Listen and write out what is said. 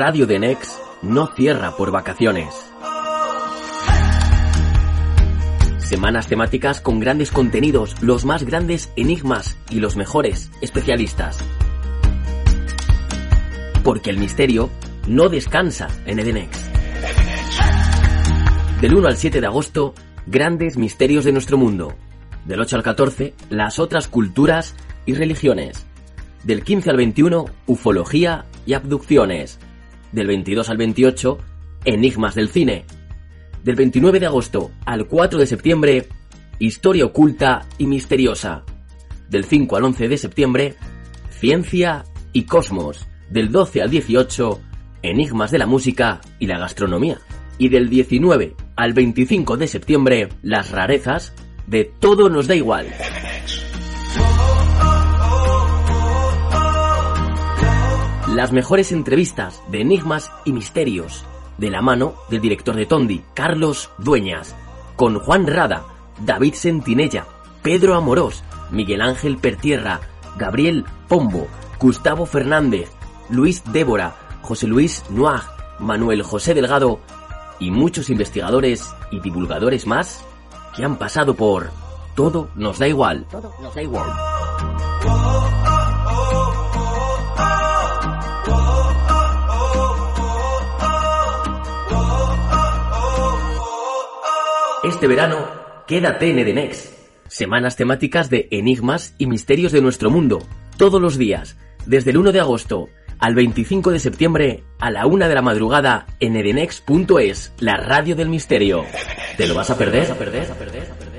Radio de no cierra por vacaciones. Semanas temáticas con grandes contenidos, los más grandes enigmas y los mejores especialistas. Porque el misterio no descansa en Edenex. Del 1 al 7 de agosto, grandes misterios de nuestro mundo. Del 8 al 14, las otras culturas y religiones. Del 15 al 21, ufología y abducciones del 22 al 28, Enigmas del Cine. Del 29 de agosto al 4 de septiembre, Historia oculta y misteriosa. Del 5 al 11 de septiembre, Ciencia y Cosmos. Del 12 al 18, Enigmas de la música y la gastronomía. Y del 19 al 25 de septiembre, las rarezas de Todo nos da igual. Las mejores entrevistas de enigmas y misterios, de la mano del director de Tondi, Carlos Dueñas, con Juan Rada, David Sentinella, Pedro Amorós, Miguel Ángel Pertierra, Gabriel Pombo, Gustavo Fernández, Luis Débora, José Luis Noir, Manuel José Delgado y muchos investigadores y divulgadores más que han pasado por Todo nos da igual. Todo nos da igual. Este verano, quédate en Edenex. Semanas temáticas de enigmas y misterios de nuestro mundo. Todos los días, desde el 1 de agosto al 25 de septiembre a la 1 de la madrugada en edenex.es, la radio del misterio. ¿Te lo vas a perder? ¿A perder? ¿A perder?